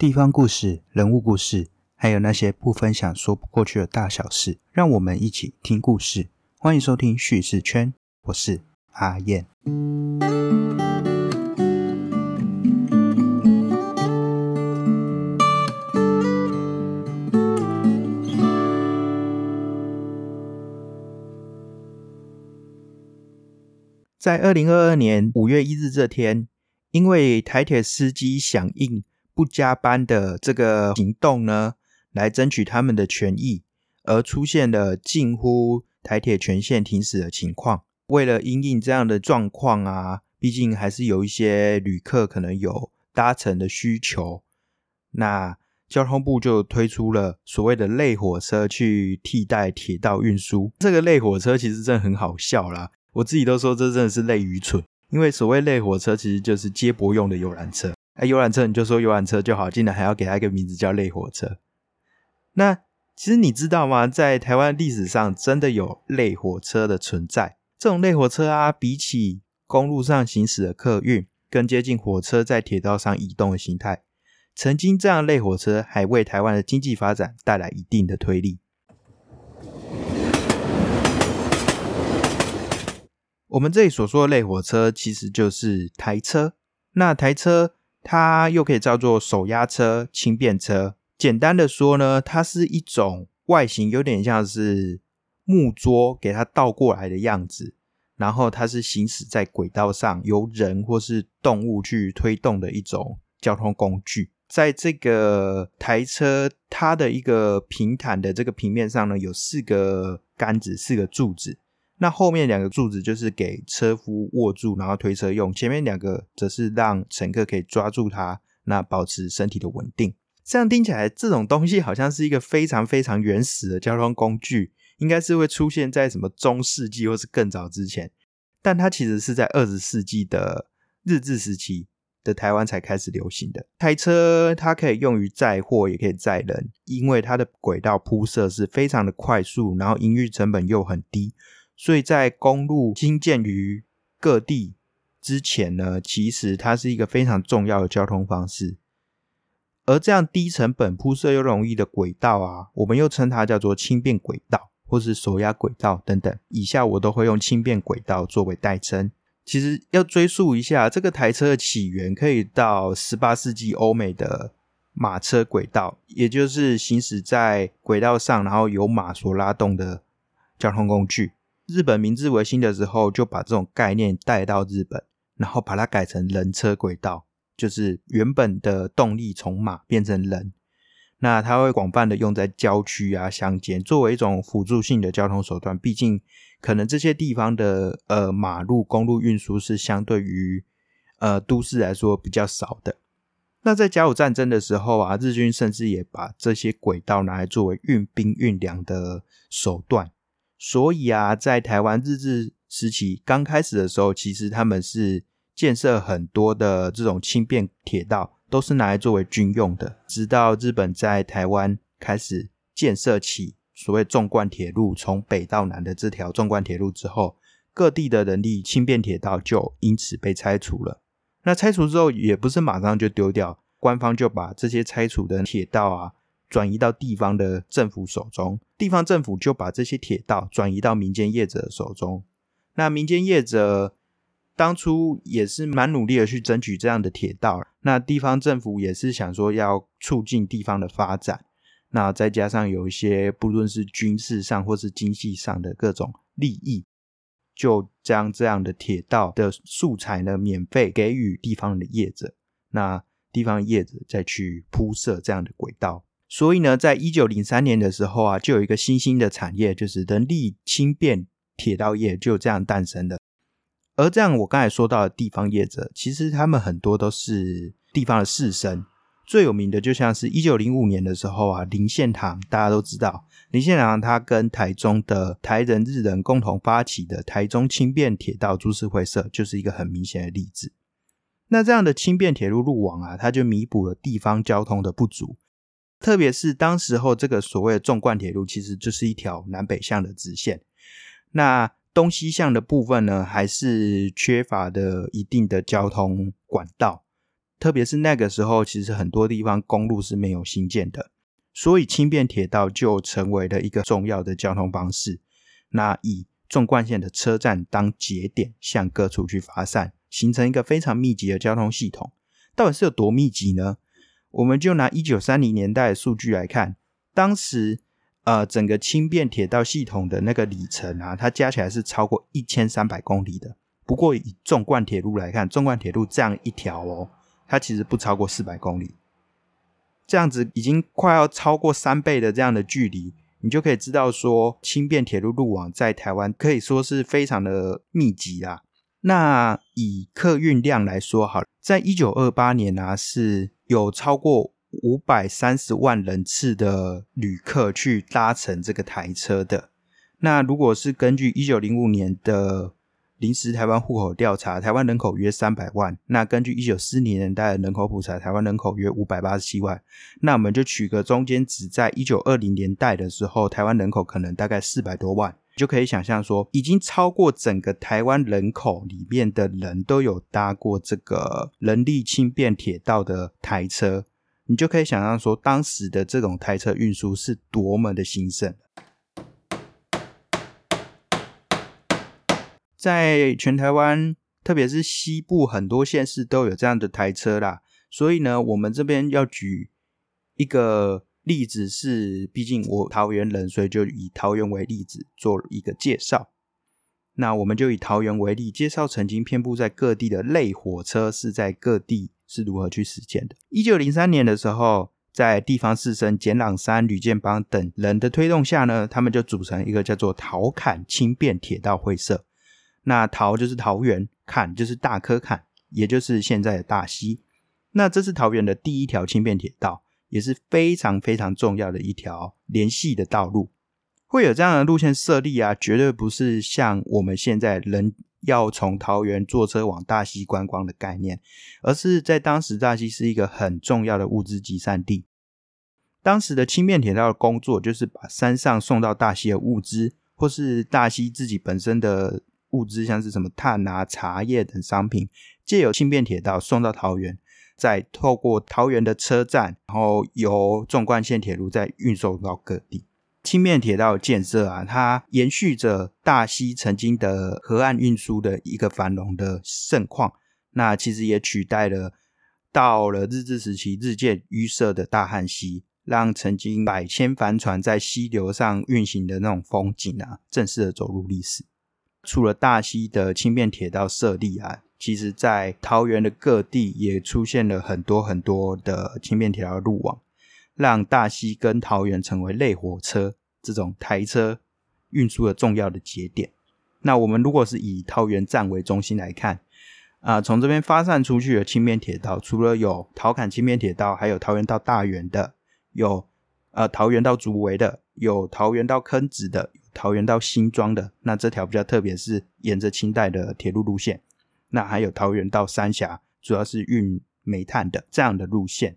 地方故事、人物故事，还有那些不分享说不过去的大小事，让我们一起听故事。欢迎收听叙事圈，我是阿燕。在二零二二年五月一日这天，因为台铁司机响应不加班的这个行动呢，来争取他们的权益，而出现了近乎台铁全线停驶的情况。为了因应这样的状况啊，毕竟还是有一些旅客可能有搭乘的需求，那交通部就推出了所谓的类火车去替代铁道运输。这个类火车其实真的很好笑啦。我自己都说这真的是类愚蠢，因为所谓类火车其实就是接驳用的游览车。哎，游览车你就说游览车就好，竟然还要给它一个名字叫累火车。那其实你知道吗？在台湾历史上真的有累火车的存在。这种累火车啊，比起公路上行驶的客运，更接近火车在铁道上移动的形态。曾经这样累火车还为台湾的经济发展带来一定的推力。我们这里所说的类火车，其实就是台车。那台车它又可以叫做手压车、轻便车。简单的说呢，它是一种外形有点像是木桌给它倒过来的样子，然后它是行驶在轨道上，由人或是动物去推动的一种交通工具。在这个台车，它的一个平坦的这个平面上呢，有四个杆子，四个柱子。那后面两个柱子就是给车夫握住，然后推车用；前面两个则是让乘客可以抓住它，那保持身体的稳定。这样听起来，这种东西好像是一个非常非常原始的交通工具，应该是会出现在什么中世纪或是更早之前。但它其实是在二十世纪的日治时期的台湾才开始流行的。台车它可以用于载货，也可以载人，因为它的轨道铺设是非常的快速，然后营运成本又很低。所以在公路兴建于各地之前呢，其实它是一个非常重要的交通方式。而这样低成本、铺设又容易的轨道啊，我们又称它叫做轻便轨道，或是手压轨道等等。以下我都会用轻便轨道作为代称。其实要追溯一下，这个台车的起源可以到十八世纪欧美的马车轨道，也就是行驶在轨道上，然后由马所拉动的交通工具。日本明治维新的时候，就把这种概念带到日本，然后把它改成人车轨道，就是原本的动力从马变成人。那它会广泛的用在郊区啊、乡间，作为一种辅助性的交通手段。毕竟，可能这些地方的呃马路、公路运输是相对于呃都市来说比较少的。那在甲午战争的时候啊，日军甚至也把这些轨道拿来作为运兵运粮的手段。所以啊，在台湾日治时期刚开始的时候，其实他们是建设很多的这种轻便铁道，都是拿来作为军用的。直到日本在台湾开始建设起所谓纵贯铁路，从北到南的这条纵贯铁路之后，各地的人力轻便铁道就因此被拆除了。那拆除之后，也不是马上就丢掉，官方就把这些拆除的铁道啊。转移到地方的政府手中，地方政府就把这些铁道转移到民间业者手中。那民间业者当初也是蛮努力的去争取这样的铁道，那地方政府也是想说要促进地方的发展。那再加上有一些不论是军事上或是经济上的各种利益，就将这样的铁道的素材呢免费给予地方的业者，那地方业者再去铺设这样的轨道。所以呢，在一九零三年的时候啊，就有一个新兴的产业，就是人力轻便铁道业，就这样诞生的。而这样，我刚才说到的地方业者，其实他们很多都是地方的士绅。最有名的，就像是一九零五年的时候啊，林献堂，大家都知道，林献堂他跟台中的台人日人共同发起的台中轻便铁道株式会社，就是一个很明显的例子。那这样的轻便铁路路网啊，它就弥补了地方交通的不足。特别是当时候这个所谓的纵贯铁路，其实就是一条南北向的直线。那东西向的部分呢，还是缺乏的一定的交通管道。特别是那个时候，其实很多地方公路是没有新建的，所以轻便铁道就成为了一个重要的交通方式。那以纵贯线的车站当节点，向各处去发散，形成一个非常密集的交通系统。到底是有多密集呢？我们就拿一九三零年代的数据来看，当时呃整个轻便铁道系统的那个里程啊，它加起来是超过一千三百公里的。不过以纵贯铁路来看，纵贯铁路这样一条哦，它其实不超过四百公里，这样子已经快要超过三倍的这样的距离，你就可以知道说轻便铁路路网在台湾可以说是非常的密集啦。那以客运量来说，好，在一九二八年啊，是有超过五百三十万人次的旅客去搭乘这个台车的。那如果是根据一九零五年的临时台湾户口调查，台湾人口约三百万。那根据一九四零年代的人口普查，台湾人口约五百八十七万。那我们就取个中间值，在一九二零年代的时候，台湾人口可能大概四百多万。就可以想象说，已经超过整个台湾人口里面的人都有搭过这个人力轻便铁道的台车，你就可以想象说，当时的这种台车运输是多么的兴盛。在全台湾，特别是西部很多县市都有这样的台车啦，所以呢，我们这边要举一个。例子是，毕竟我桃园人，所以就以桃园为例子做一个介绍。那我们就以桃园为例，介绍曾经遍布在各地的类火车是在各地是如何去实践的。一九零三年的时候，在地方士绅简朗山、吕建邦等人的推动下呢，他们就组成一个叫做桃坎轻便铁道会社。那桃就是桃园，坎就是大科坎，也就是现在的大溪。那这是桃园的第一条轻便铁道。也是非常非常重要的一条联系的道路，会有这样的路线设立啊，绝对不是像我们现在人要从桃园坐车往大溪观光的概念，而是在当时大溪是一个很重要的物资集散地。当时的轻便铁道的工作就是把山上送到大溪的物资，或是大溪自己本身的物资，像是什么炭啊、茶叶等商品，借由轻便铁道送到桃园。再透过桃园的车站，然后由纵贯线铁路再运送到各地。轻便铁道建设啊，它延续着大溪曾经的河岸运输的一个繁荣的盛况。那其实也取代了到了日治时期日渐淤塞的大汉溪，让曾经百千帆船在溪流上运行的那种风景啊，正式的走入历史。除了大溪的轻便铁道设立啊。其实，在桃园的各地也出现了很多很多的轻便铁道路网，让大溪跟桃园成为类火车这种台车运输的重要的节点。那我们如果是以桃园站为中心来看，啊，从这边发散出去的轻便铁道，除了有桃坎轻便铁道，还有桃园到大园的，有呃桃园到竹围的，有桃园到坑子的，桃园到新庄的。那这条比较特别，是沿着清代的铁路路线。那还有桃园到三峡，主要是运煤炭的这样的路线。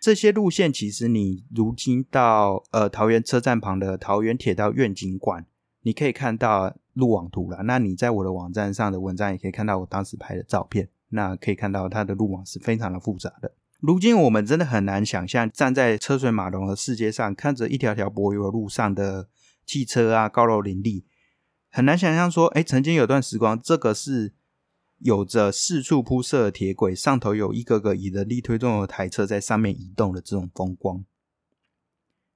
这些路线其实你如今到呃桃园车站旁的桃园铁道愿景馆，你可以看到路网图了。那你在我的网站上的文章也可以看到我当时拍的照片。那可以看到它的路网是非常的复杂的。如今我们真的很难想象，站在车水马龙的世界上，看着一条条柏油路上的汽车啊，高楼林立，很难想象说，哎，曾经有段时光，这个是。有着四处铺设的铁轨，上头有一个个以人力推动的台车在上面移动的这种风光，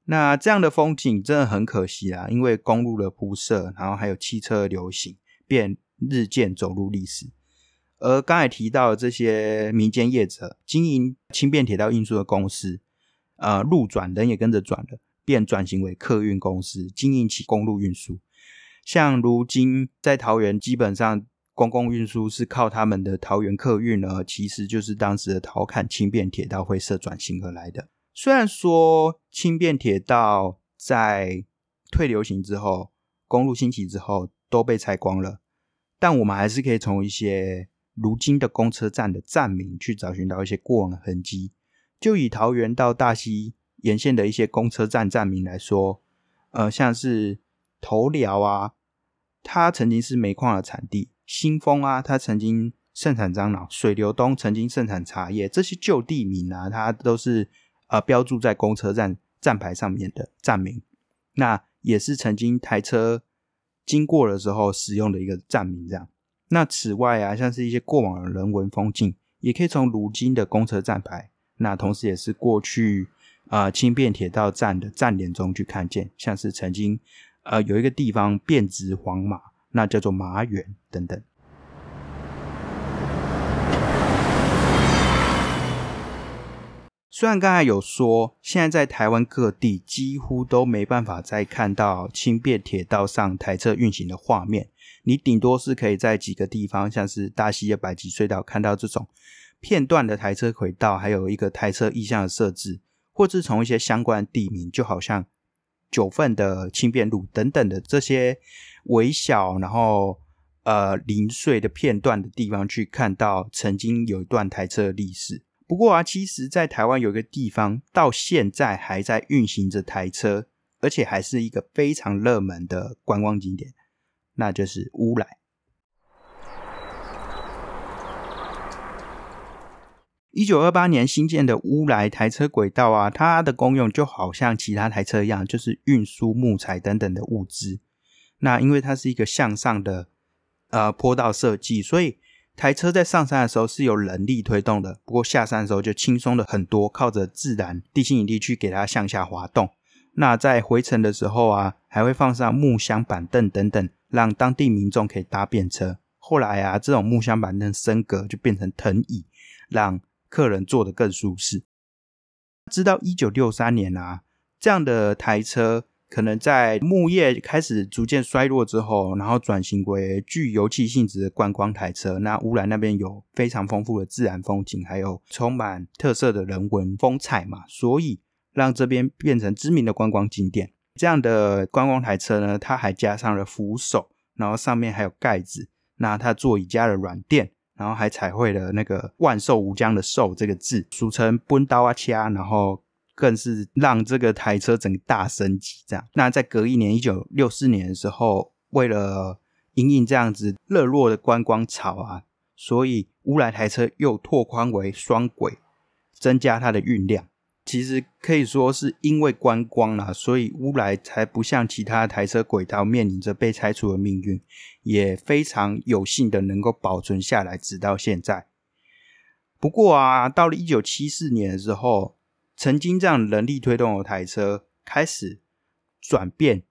那这样的风景真的很可惜啊！因为公路的铺设，然后还有汽车的流行，便日渐走入历史。而刚才提到的这些民间业者经营轻便铁道运输的公司，呃，路转人也跟着转了，便转型为客运公司，经营起公路运输。像如今在桃园，基本上。公共运输是靠他们的桃园客运呢，其实就是当时的桃坎轻便铁道会社转型而来的。虽然说轻便铁道在退流行之后，公路兴起之后都被拆光了，但我们还是可以从一些如今的公车站的站名去找寻到一些过往的痕迹。就以桃园到大溪沿线的一些公车站站名来说，呃，像是头寮啊，它曾经是煤矿的产地。新丰啊，它曾经盛产樟脑，水流东曾经盛产茶叶，这些旧地名啊，它都是呃标注在公车站站牌上面的站名，那也是曾经台车经过的时候使用的一个站名。这样，那此外啊，像是一些过往的人文风景，也可以从如今的公车站牌，那同时也是过去啊轻便铁道站的站点中去看见，像是曾经呃有一个地方变质黄马，那叫做马园等等。虽然刚才有说，现在在台湾各地几乎都没办法再看到轻便铁道上台车运行的画面，你顶多是可以在几个地方，像是大溪的百吉隧道看到这种片段的台车轨道，还有一个台车意向的设置，或是从一些相关地名，就好像九份的轻便路等等的这些微小然后呃零碎的片段的地方，去看到曾经有一段台车的历史。不过啊，其实，在台湾有一个地方，到现在还在运行着台车，而且还是一个非常热门的观光景点，那就是乌来。一九二八年新建的乌来台车轨道啊，它的功用就好像其他台车一样，就是运输木材等等的物资。那因为它是一个向上的呃坡道设计，所以。台车在上山的时候是有人力推动的，不过下山的时候就轻松了很多，靠着自然地心引力去给它向下滑动。那在回程的时候啊，还会放上木箱板凳等等，让当地民众可以搭便车。后来啊，这种木箱板凳升格就变成藤椅，让客人坐得更舒适。直到一九六三年啊，这样的台车。可能在木业开始逐渐衰落之后，然后转型为具油气性质的观光台车。那乌兰那边有非常丰富的自然风景，还有充满特色的人文风采嘛，所以让这边变成知名的观光景点。这样的观光台车呢，它还加上了扶手，然后上面还有盖子。那它座椅加了软垫，然后还彩绘了那个“万寿无疆”的“寿”这个字，俗称“奔刀啊掐”，然后。更是让这个台车整个大升级，这样。那在隔一年，一九六四年的时候，为了迎迎这样子热络的观光潮啊，所以乌来台车又拓宽为双轨，增加它的运量。其实可以说是因为观光啦，所以乌来才不像其他台车轨道面临着被拆除的命运，也非常有幸的能够保存下来，直到现在。不过啊，到了一九七四年的时候。曾经这样人力推动的台车开始转变，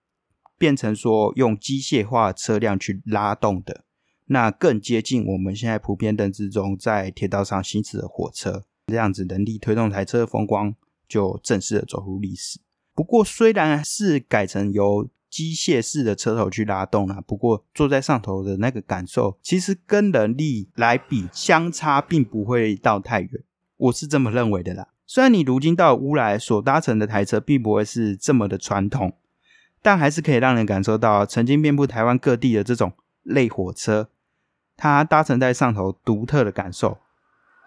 变成说用机械化车辆去拉动的，那更接近我们现在普遍认知中在铁道上行驶的火车。这样子人力推动台车的风光就正式的走入历史。不过虽然是改成由机械式的车头去拉动了，不过坐在上头的那个感受，其实跟人力来比相差并不会到太远，我是这么认为的啦。虽然你如今到乌来所搭乘的台车并不会是这么的传统，但还是可以让人感受到曾经遍布台湾各地的这种类火车，它搭乘在上头独特的感受。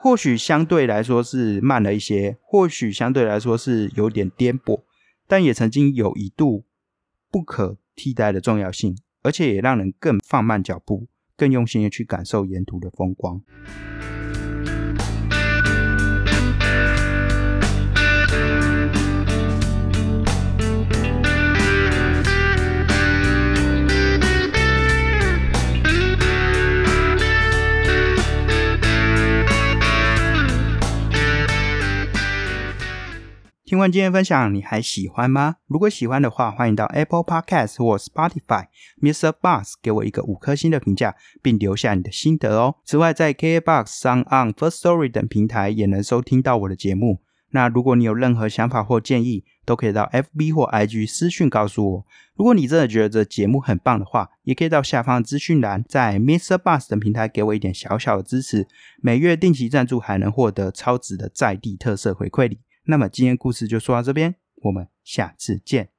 或许相对来说是慢了一些，或许相对来说是有点颠簸，但也曾经有一度不可替代的重要性，而且也让人更放慢脚步，更用心的去感受沿途的风光。听完今天分享，你还喜欢吗？如果喜欢的话，欢迎到 Apple Podcast 或 Spotify Mr. Bus 给我一个五颗星的评价，并留下你的心得哦。此外，在 KBox、Sound On、First Story 等平台也能收听到我的节目。那如果你有任何想法或建议，都可以到 FB 或 IG 私讯告诉我。如果你真的觉得这节目很棒的话，也可以到下方资讯栏，在 Mr. Bus 等平台给我一点小小的支持。每月定期赞助，还能获得超值的在地特色回馈礼。那么今天故事就说到这边，我们下次见。